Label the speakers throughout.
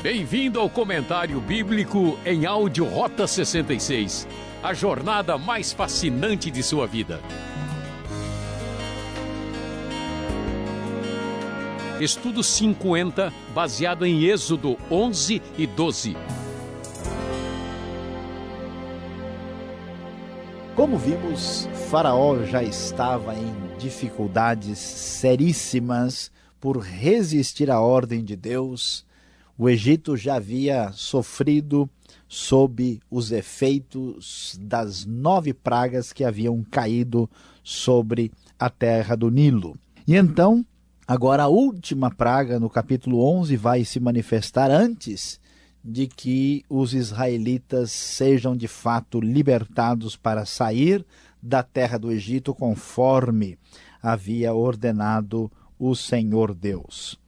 Speaker 1: Bem-vindo ao comentário bíblico em áudio Rota 66, a jornada mais fascinante de sua vida. Estudo 50, baseado em Êxodo 11 e 12.
Speaker 2: Como vimos, Faraó já estava em dificuldades seríssimas por resistir à ordem de Deus o Egito já havia sofrido sob os efeitos das nove pragas que haviam caído sobre a terra do Nilo. E então, agora a última praga, no capítulo 11, vai se manifestar antes de que os israelitas sejam de fato libertados para sair da terra do Egito conforme havia ordenado o Senhor Deus.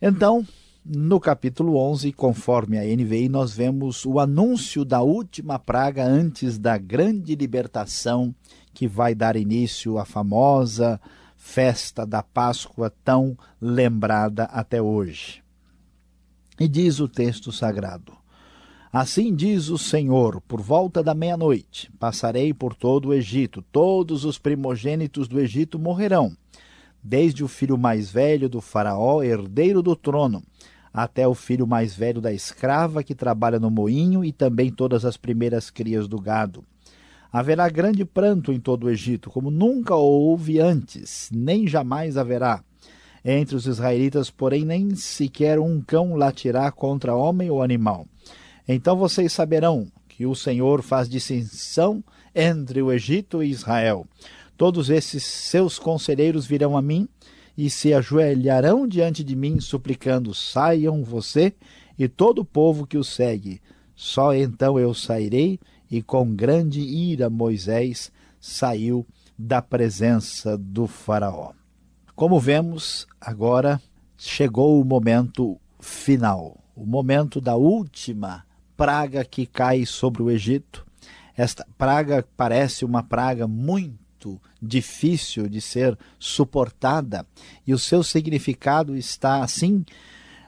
Speaker 2: Então, no capítulo 11, conforme a NVI, nós vemos o anúncio da última praga antes da grande libertação que vai dar início à famosa festa da Páscoa tão lembrada até hoje. E diz o texto sagrado: Assim diz o Senhor: por volta da meia-noite passarei por todo o Egito, todos os primogênitos do Egito morrerão, desde o filho mais velho do Faraó, herdeiro do trono, até o filho mais velho da escrava que trabalha no moinho e também todas as primeiras crias do gado. Haverá grande pranto em todo o Egito, como nunca houve antes, nem jamais haverá. Entre os israelitas, porém, nem sequer um cão latirá contra homem ou animal. Então vocês saberão que o Senhor faz distinção entre o Egito e Israel. Todos esses seus conselheiros virão a mim e se ajoelharão diante de mim, suplicando: Saiam você e todo o povo que o segue. Só então eu sairei, e com grande ira Moisés saiu da presença do Faraó. Como vemos, agora chegou o momento final, o momento da última praga que cai sobre o Egito. Esta praga parece uma praga muito muito difícil de ser suportada, e o seu significado está assim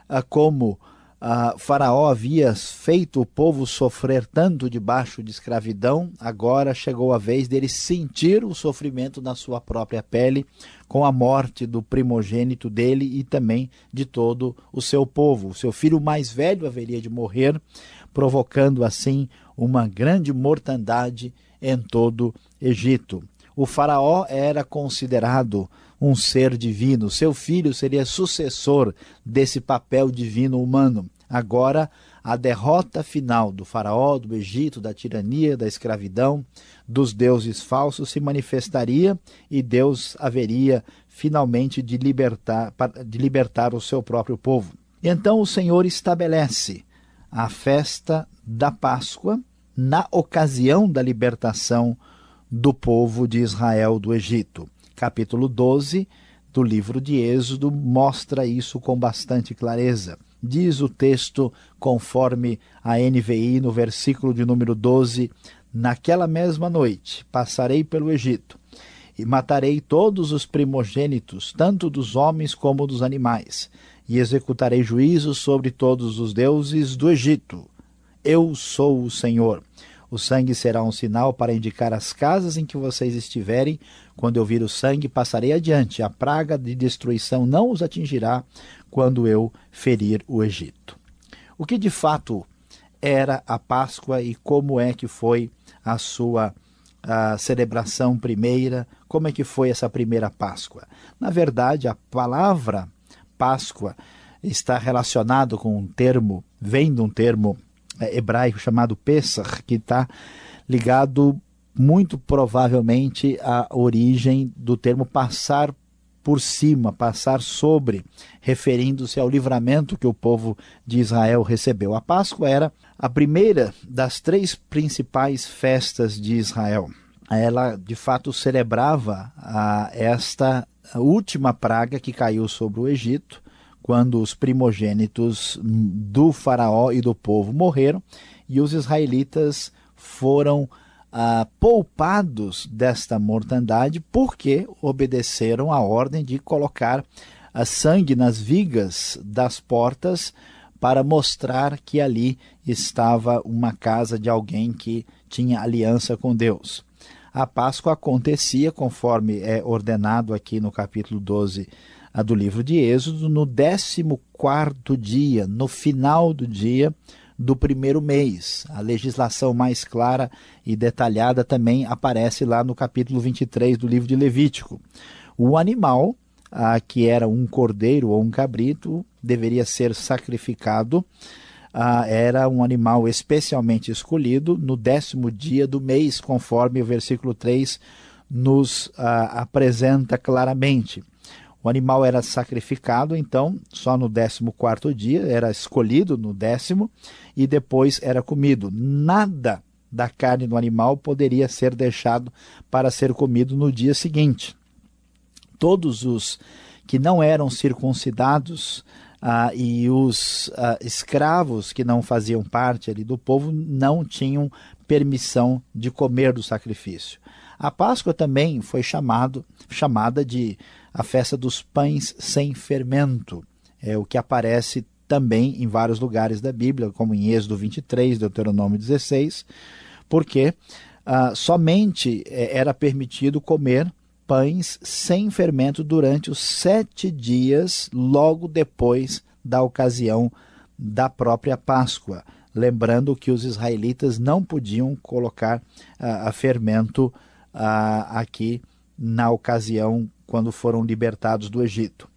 Speaker 2: ah, como Uh, Faraó havia feito o povo sofrer tanto debaixo de escravidão, agora chegou a vez dele sentir o sofrimento na sua própria pele, com a morte do primogênito dele e também de todo o seu povo. O seu filho mais velho haveria de morrer, provocando assim uma grande mortandade em todo Egito o Faraó era considerado um ser divino, seu filho seria sucessor desse papel divino humano. Agora, a derrota final do Faraó, do Egito, da tirania, da escravidão, dos deuses falsos se manifestaria e Deus haveria finalmente de libertar, de libertar o seu próprio povo. Então o Senhor estabelece a festa da Páscoa na ocasião da libertação do povo de Israel do Egito. Capítulo 12 do livro de Êxodo mostra isso com bastante clareza. Diz o texto, conforme a NVI, no versículo de número 12: Naquela mesma noite passarei pelo Egito e matarei todos os primogênitos, tanto dos homens como dos animais, e executarei juízo sobre todos os deuses do Egito. Eu sou o Senhor. O sangue será um sinal para indicar as casas em que vocês estiverem. Quando eu vir o sangue, passarei adiante. A praga de destruição não os atingirá quando eu ferir o Egito. O que de fato era a Páscoa e como é que foi a sua a celebração primeira? Como é que foi essa primeira Páscoa? Na verdade, a palavra Páscoa está relacionado com um termo, vem de um termo hebraico chamado Pesach, que está ligado muito provavelmente à origem do termo passar por cima, passar sobre, referindo-se ao livramento que o povo de Israel recebeu. A Páscoa era a primeira das três principais festas de Israel. Ela, de fato, celebrava a, esta última praga que caiu sobre o Egito, quando os primogênitos do Faraó e do povo morreram e os israelitas foram ah, poupados desta mortandade porque obedeceram a ordem de colocar ah, sangue nas vigas das portas para mostrar que ali estava uma casa de alguém que tinha aliança com Deus. A Páscoa acontecia, conforme é ordenado aqui no capítulo 12 do livro de Êxodo, no 14 dia, no final do dia do primeiro mês. A legislação mais clara e detalhada também aparece lá no capítulo 23 do livro de Levítico. O animal, ah, que era um cordeiro ou um cabrito, deveria ser sacrificado. Ah, era um animal especialmente escolhido no décimo dia do mês, conforme o versículo 3 nos ah, apresenta claramente. O animal era sacrificado, então, só no décimo quarto dia, era escolhido no décimo, e depois era comido. Nada da carne do animal poderia ser deixado para ser comido no dia seguinte. Todos os que não eram circuncidados ah, e os ah, escravos que não faziam parte ali do povo não tinham permissão de comer do sacrifício. A Páscoa também foi chamado, chamada de a festa dos pães sem fermento, é o que aparece também em vários lugares da Bíblia, como em Êxodo 23, Deuteronômio 16, porque ah, somente é, era permitido comer pães sem fermento durante os sete dias logo depois da ocasião da própria Páscoa. Lembrando que os israelitas não podiam colocar ah, fermento ah, aqui na ocasião quando foram libertados do Egito.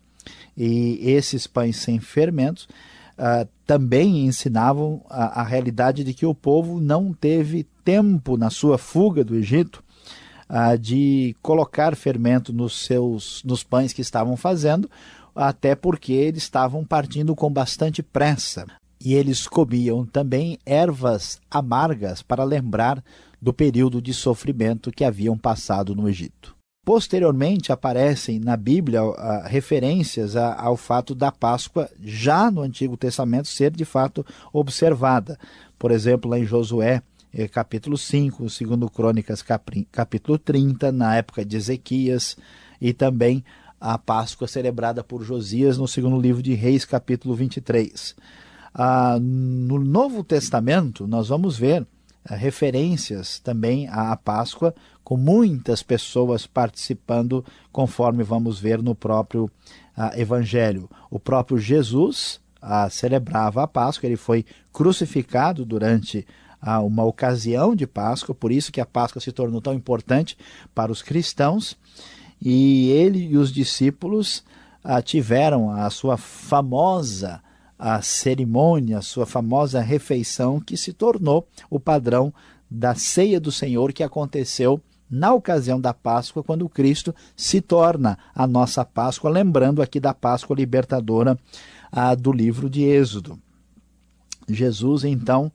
Speaker 2: E esses pães sem fermentos uh, também ensinavam a, a, realidade de que o povo não teve tempo na sua fuga do Egito uh, de colocar fermento nos seus nos pães que estavam fazendo, até porque eles estavam partindo com bastante pressa. E eles comiam também ervas amargas para lembrar do período de sofrimento que haviam passado no Egito. Posteriormente aparecem na Bíblia uh, referências a, ao fato da Páscoa já no Antigo Testamento ser de fato observada. Por exemplo, lá em Josué, eh, capítulo 5, segundo Crônicas, capítulo 30, na época de Ezequias, e também a Páscoa celebrada por Josias no segundo livro de Reis, capítulo 23. Ah, no Novo Testamento, nós vamos ver referências também à Páscoa, com muitas pessoas participando, conforme vamos ver no próprio ah, Evangelho. O próprio Jesus ah, celebrava a Páscoa, ele foi crucificado durante ah, uma ocasião de Páscoa, por isso que a Páscoa se tornou tão importante para os cristãos, e ele e os discípulos tiveram a sua famosa a cerimônia, a sua famosa refeição, que se tornou o padrão da ceia do Senhor que aconteceu na ocasião da Páscoa, quando Cristo se torna a nossa Páscoa, lembrando aqui da Páscoa libertadora do livro de Êxodo. Jesus, então,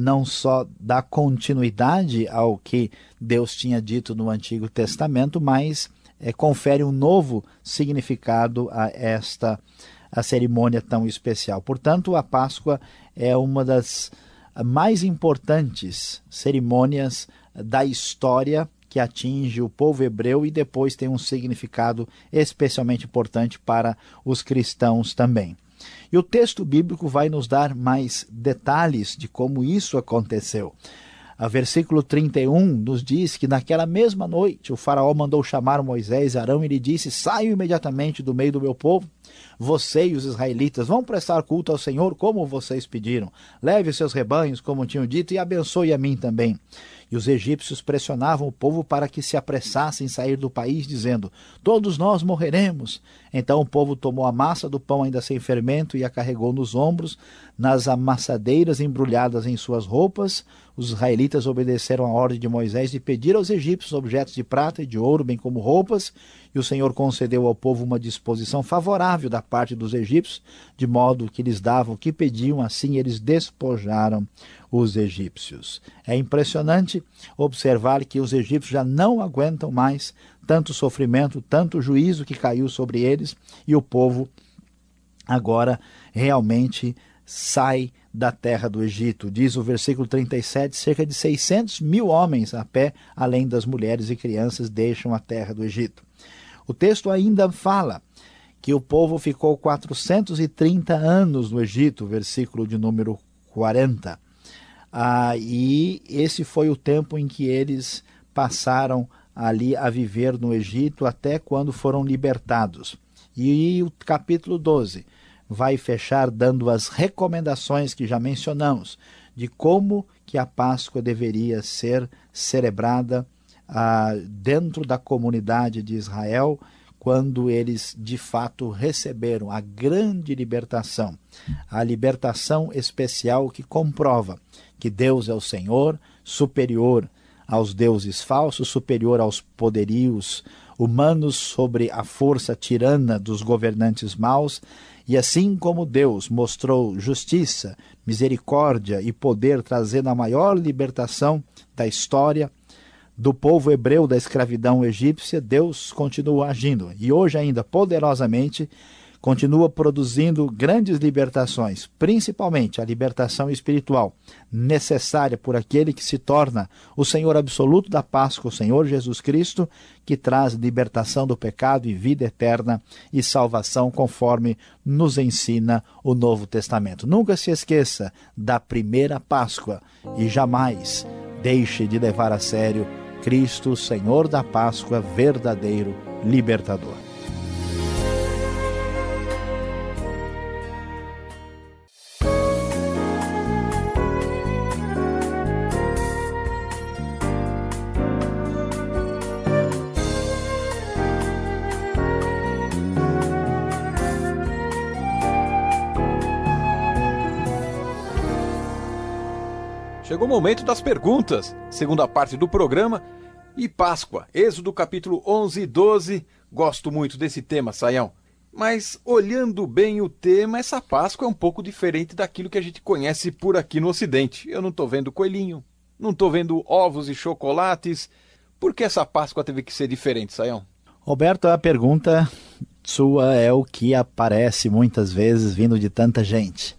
Speaker 2: não só dá continuidade ao que Deus tinha dito no Antigo Testamento, mas é, confere um novo significado a esta a cerimônia tão especial. Portanto, a Páscoa é uma das mais importantes cerimônias da história que atinge o povo hebreu e depois tem um significado especialmente importante para os cristãos também. E o texto bíblico vai nos dar mais detalhes de como isso aconteceu. A versículo 31 nos diz que naquela mesma noite o faraó mandou chamar Moisés e Arão e lhe disse: Saiam imediatamente do meio do meu povo. Você e os israelitas vão prestar culto ao Senhor como vocês pediram. Leve os seus rebanhos, como tinham dito, e abençoe a mim também. E os egípcios pressionavam o povo para que se apressassem em sair do país, dizendo: Todos nós morreremos. Então o povo tomou a massa do pão ainda sem fermento e a carregou nos ombros, nas amassadeiras embrulhadas em suas roupas. Os israelitas obedeceram a ordem de Moisés de pedir aos egípcios objetos de prata e de ouro, bem como roupas, e o Senhor concedeu ao povo uma disposição favorável da parte dos egípcios, de modo que lhes davam o que pediam, assim eles despojaram os egípcios. É impressionante observar que os egípcios já não aguentam mais tanto sofrimento, tanto juízo que caiu sobre eles, e o povo agora realmente sai da terra do Egito. Diz o versículo 37, cerca de 600 mil homens a pé, além das mulheres e crianças, deixam a terra do Egito. O texto ainda fala que o povo ficou 430 anos no Egito, versículo de número 40. Ah, e esse foi o tempo em que eles passaram ali a viver no Egito até quando foram libertados. E o capítulo 12 vai fechar dando as recomendações que já mencionamos de como que a Páscoa deveria ser celebrada ah, dentro da comunidade de Israel quando eles de fato receberam a grande libertação, a libertação especial que comprova que Deus é o Senhor, superior aos deuses falsos, superior aos poderios humanos sobre a força tirana dos governantes maus, e assim como Deus mostrou justiça, misericórdia e poder, trazendo a maior libertação da história, do povo hebreu da escravidão egípcia, Deus continua agindo. E hoje ainda poderosamente continua produzindo grandes libertações, principalmente a libertação espiritual, necessária por aquele que se torna o Senhor absoluto da Páscoa, o Senhor Jesus Cristo, que traz libertação do pecado e vida eterna e salvação, conforme nos ensina o Novo Testamento. Nunca se esqueça da primeira Páscoa e jamais deixe de levar a sério Cristo, Senhor da Páscoa, verdadeiro libertador.
Speaker 1: Momento das perguntas, segunda parte do programa. E Páscoa, Êxodo capítulo 11 e 12. Gosto muito desse tema, Saião. Mas olhando bem o tema, essa Páscoa é um pouco diferente daquilo que a gente conhece por aqui no Ocidente. Eu não estou vendo coelhinho, não estou vendo ovos e chocolates. Por que essa Páscoa teve que ser diferente, Saião?
Speaker 2: Roberto, a pergunta sua é o que aparece muitas vezes vindo de tanta gente.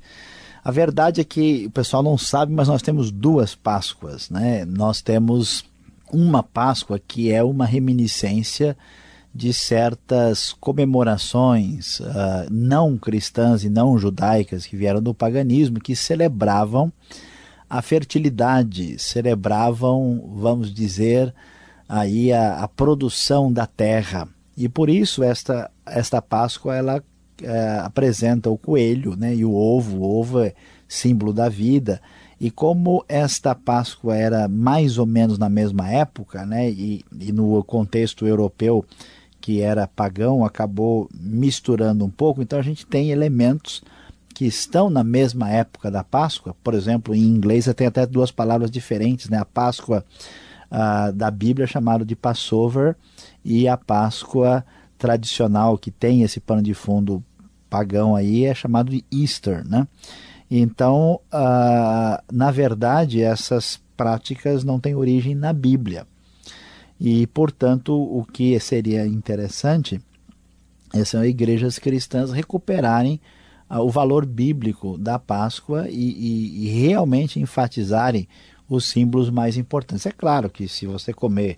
Speaker 2: A verdade é que o pessoal não sabe, mas nós temos duas Páscoas, né? Nós temos uma Páscoa que é uma reminiscência de certas comemorações uh, não cristãs e não judaicas que vieram do paganismo, que celebravam a fertilidade, celebravam, vamos dizer, aí a, a produção da terra. E por isso esta, esta Páscoa ela é, apresenta o coelho né, e o ovo. O ovo é símbolo da vida. E como esta Páscoa era mais ou menos na mesma época, né, e, e no contexto europeu que era pagão, acabou misturando um pouco, então a gente tem elementos que estão na mesma época da Páscoa. Por exemplo, em inglês tem até duas palavras diferentes, né? A Páscoa ah, da Bíblia é chamada de Passover e a Páscoa tradicional que tem esse pano de fundo pagão aí é chamado de Easter, né? Então, uh, na verdade, essas práticas não têm origem na Bíblia. E, portanto, o que seria interessante é são igrejas cristãs recuperarem uh, o valor bíblico da Páscoa e, e, e realmente enfatizarem os símbolos mais importantes. É claro que se você comer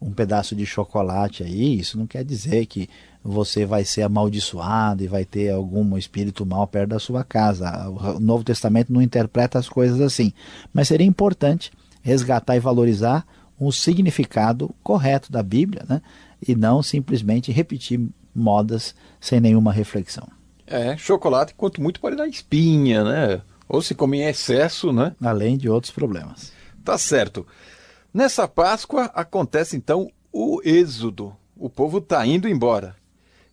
Speaker 2: um pedaço de chocolate aí, isso não quer dizer que você vai ser amaldiçoado e vai ter algum espírito mal perto da sua casa. O Novo Testamento não interpreta as coisas assim. Mas seria importante resgatar e valorizar um significado correto da Bíblia, né? e não simplesmente repetir modas sem nenhuma reflexão.
Speaker 1: É, chocolate, quanto muito pode dar espinha, né? Ou se come em excesso, né?
Speaker 2: Além de outros problemas.
Speaker 1: Tá certo. Nessa Páscoa acontece então o êxodo. O povo está indo embora.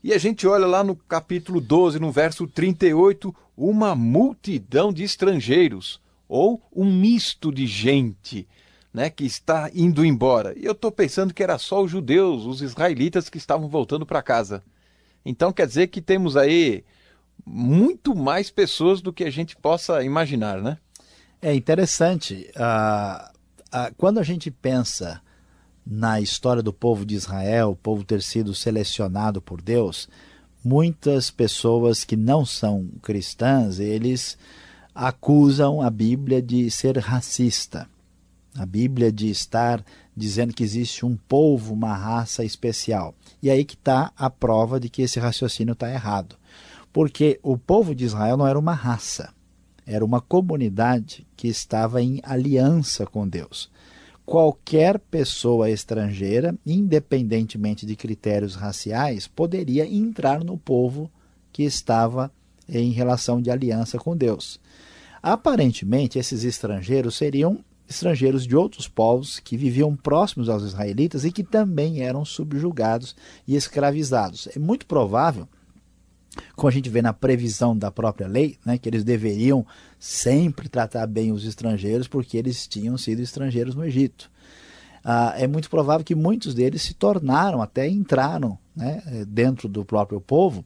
Speaker 1: E a gente olha lá no capítulo 12, no verso 38, uma multidão de estrangeiros, ou um misto de gente, né, que está indo embora. E eu estou pensando que era só os judeus, os israelitas que estavam voltando para casa. Então quer dizer que temos aí muito mais pessoas do que a gente possa imaginar, né?
Speaker 2: É interessante. Uh, quando a gente pensa na história do povo de Israel, o povo ter sido selecionado por Deus, muitas pessoas que não são cristãs, eles acusam a Bíblia de ser racista, a Bíblia de estar dizendo que existe um povo, uma raça especial. E aí que está a prova de que esse raciocínio está errado. Porque o povo de Israel não era uma raça, era uma comunidade que estava em aliança com Deus. Qualquer pessoa estrangeira, independentemente de critérios raciais, poderia entrar no povo que estava em relação de aliança com Deus. Aparentemente, esses estrangeiros seriam estrangeiros de outros povos que viviam próximos aos israelitas e que também eram subjugados e escravizados. É muito provável, como a gente vê na previsão da própria lei, né, que eles deveriam sempre tratar bem os estrangeiros porque eles tinham sido estrangeiros no Egito. Ah, é muito provável que muitos deles se tornaram, até entraram né, dentro do próprio povo,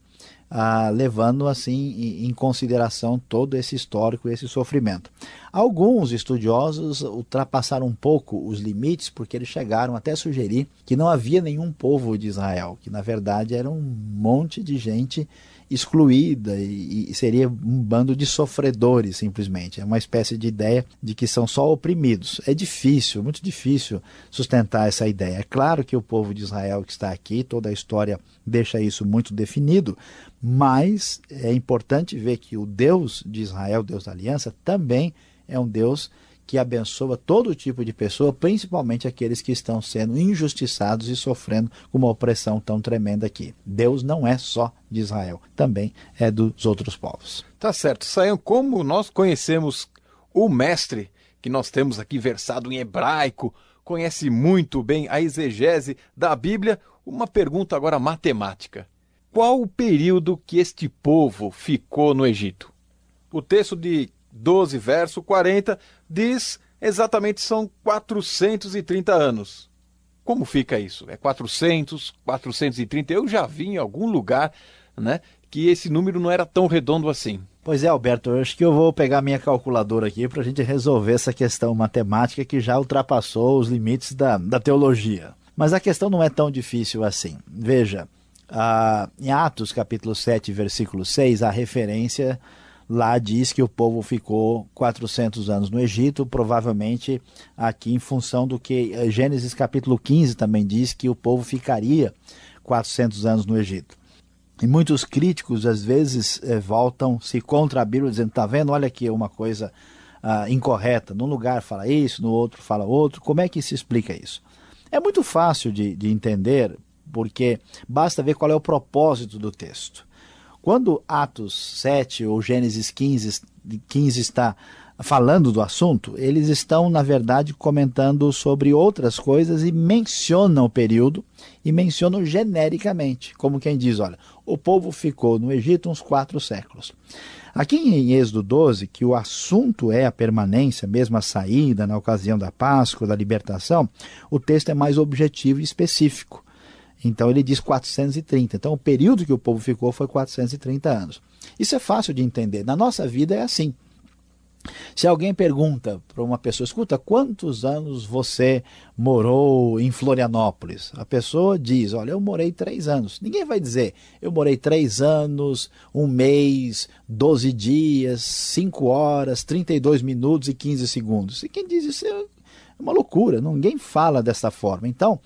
Speaker 2: ah, levando assim em consideração todo esse histórico, esse sofrimento. Alguns estudiosos ultrapassaram um pouco os limites porque eles chegaram até a sugerir que não havia nenhum povo de Israel, que na verdade era um monte de gente excluída e, e, seria um bando de sofredores simplesmente. É uma espécie de ideia de que são só oprimidos. É difícil, muito difícil sustentar essa ideia. É claro que o povo de Israel que está aqui, toda a história deixa isso muito definido, mas é importante ver que o Deus de Israel, Deus da aliança, também é um Deus que abençoa todo tipo de pessoa, principalmente aqueles que estão sendo injustiçados e sofrendo com uma opressão tão tremenda aqui. Deus não é só de Israel, também é dos outros povos.
Speaker 1: Tá certo. Saiam, como nós conhecemos o mestre que nós temos aqui versado em hebraico, conhece muito bem a exegese da Bíblia, uma pergunta agora matemática. Qual o período que este povo ficou no Egito? O texto de 12, verso 40, diz exatamente são 430 anos. Como fica isso? É 400, 430? Eu já vi em algum lugar né, que esse número não era tão redondo assim.
Speaker 2: Pois é, Alberto, eu acho que eu vou pegar minha calculadora aqui para a gente resolver essa questão matemática que já ultrapassou os limites da, da teologia. Mas a questão não é tão difícil assim. Veja, ah, em Atos capítulo 7, versículo 6, a referência Lá diz que o povo ficou 400 anos no Egito, provavelmente aqui em função do que eh, Gênesis capítulo 15 também diz que o povo ficaria 400 anos no Egito. E muitos críticos às vezes eh, voltam-se contra a Bíblia dizendo, tá vendo, olha aqui uma coisa ah, incorreta, num lugar fala isso, no outro fala outro, como é que se explica isso? É muito fácil de, de entender, porque basta ver qual é o propósito do texto. Quando Atos 7 ou Gênesis 15, 15 está falando do assunto, eles estão, na verdade, comentando sobre outras coisas e mencionam o período e mencionam genericamente, como quem diz, olha, o povo ficou no Egito uns quatro séculos. Aqui em Êxodo 12, que o assunto é a permanência, mesmo a saída na ocasião da Páscoa, da libertação, o texto é mais objetivo e específico. Então ele diz 430. Então o período que o povo ficou foi 430 anos. Isso é fácil de entender. Na nossa vida é assim. Se alguém pergunta para uma pessoa, escuta, quantos anos você morou em Florianópolis? A pessoa diz, olha, eu morei três anos. Ninguém vai dizer, eu morei três anos, um mês, 12 dias, 5 horas, 32 minutos e 15 segundos. E quem diz isso é uma loucura, ninguém fala dessa forma. Então,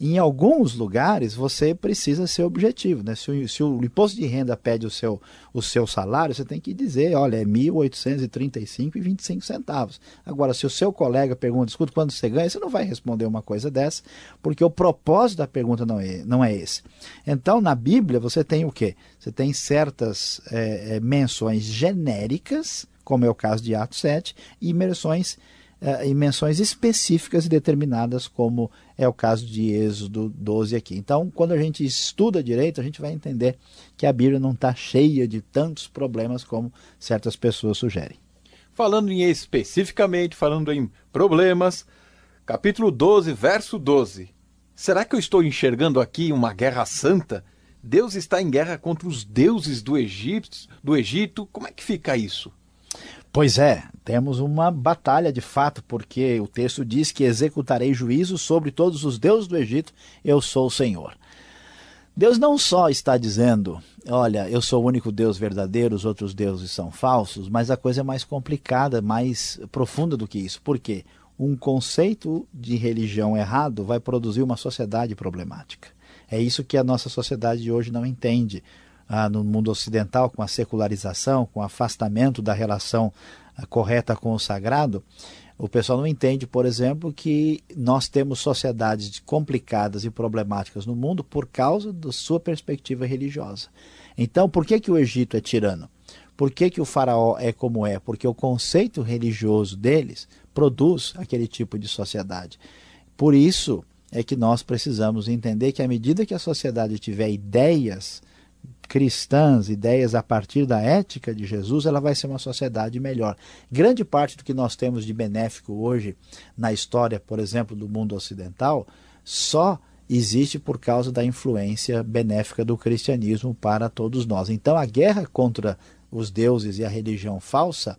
Speaker 2: em alguns lugares você precisa ser objetivo. Né? Se, o, se o imposto de renda pede o seu, o seu salário, você tem que dizer, olha, é R$ 1.835,25 centavos. Agora, se o seu colega pergunta, escuta, quando você ganha, você não vai responder uma coisa dessa, porque o propósito da pergunta não é, não é esse. Então, na Bíblia, você tem o quê? Você tem certas é, menções genéricas, como é o caso de Atos 7, e menções uh, em menções específicas e determinadas, como é o caso de Êxodo 12 aqui. Então, quando a gente estuda direito, a gente vai entender que a Bíblia não está cheia de tantos problemas como certas pessoas sugerem.
Speaker 1: Falando em especificamente, falando em problemas, capítulo 12, verso 12. Será que eu estou enxergando aqui uma guerra santa? Deus está em guerra contra os deuses do Egito, do Egito. Como é que fica isso?
Speaker 2: Pois é, temos uma batalha de fato, porque o texto diz que executarei juízo sobre todos os deuses do Egito, eu sou o Senhor. Deus não só está dizendo, olha, eu sou o único Deus verdadeiro, os outros deuses são falsos, mas a coisa é mais complicada, mais profunda do que isso. Por quê? um conceito de religião errado vai produzir uma sociedade problemática. É isso que a nossa sociedade de hoje não entende. Ah, no mundo ocidental, com a secularização, com o afastamento da relação ah, correta com o sagrado, o pessoal não entende, por exemplo, que nós temos sociedades complicadas e problemáticas no mundo por causa da sua perspectiva religiosa. Então, por que, que o Egito é tirano? Por que, que o faraó é como é? Porque o conceito religioso deles produz aquele tipo de sociedade. Por isso é que nós precisamos entender que à medida que a sociedade tiver ideias cristãs, ideias a partir da ética de Jesus, ela vai ser uma sociedade melhor. Grande parte do que nós temos de benéfico hoje na história, por exemplo, do mundo ocidental, só existe por causa da influência benéfica do cristianismo para todos nós. Então a guerra contra os deuses e a religião falsa,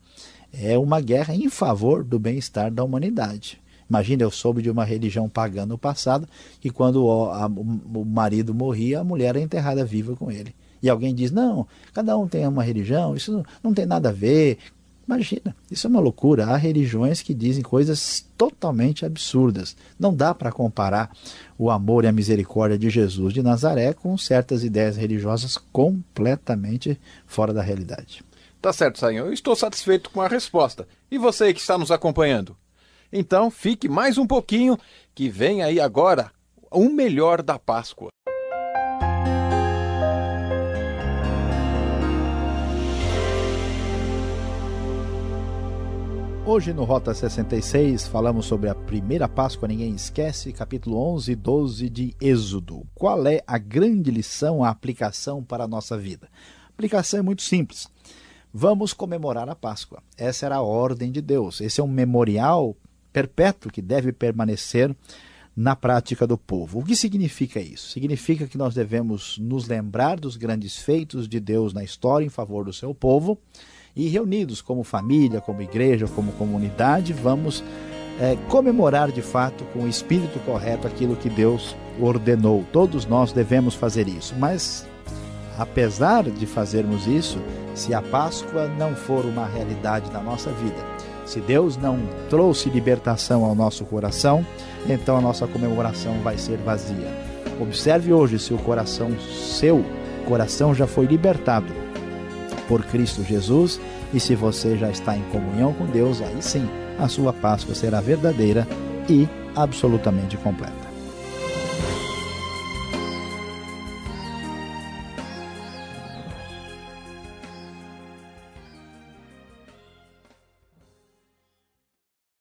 Speaker 2: é uma guerra em favor do bem-estar da humanidade. Imagina, eu soube de uma religião pagã no passado que quando o, marido morria, a mulher era enterrada viva com ele. E alguém diz, não, cada um tem uma religião, isso não, tem nada a ver. Imagina, isso é uma loucura. Há religiões que dizem coisas totalmente absurdas. Não dá para comparar o amor e a misericórdia de Jesus de Nazaré com certas ideias religiosas completamente fora da realidade.
Speaker 1: Tá certo, Sainho. Eu estou satisfeito com a resposta. E você que está nos acompanhando? Então, fique mais um pouquinho, que vem aí agora o melhor da Páscoa.
Speaker 2: Hoje no Rota 66 falamos sobre a primeira Páscoa, ninguém esquece, capítulo 11 e 12 de Êxodo. Qual é a grande lição, a aplicação para a nossa vida? A aplicação é muito simples. Vamos comemorar a Páscoa. Essa era a ordem de Deus. Esse é um memorial perpétuo que deve permanecer na prática do povo. O que significa isso? Significa que nós devemos nos lembrar dos grandes feitos de Deus na história em favor do seu povo e reunidos como família, como igreja, como comunidade, vamos é, comemorar de fato com o espírito correto aquilo que Deus ordenou. Todos nós devemos fazer isso, mas apesar de fazermos isso, se a Páscoa não for uma realidade na nossa vida, se Deus não trouxe libertação ao nosso coração, então a nossa comemoração vai ser vazia. Observe hoje se o coração seu, coração já foi libertado por Cristo Jesus, e se você já está em comunhão com Deus, aí sim a sua Páscoa será verdadeira e absolutamente completa.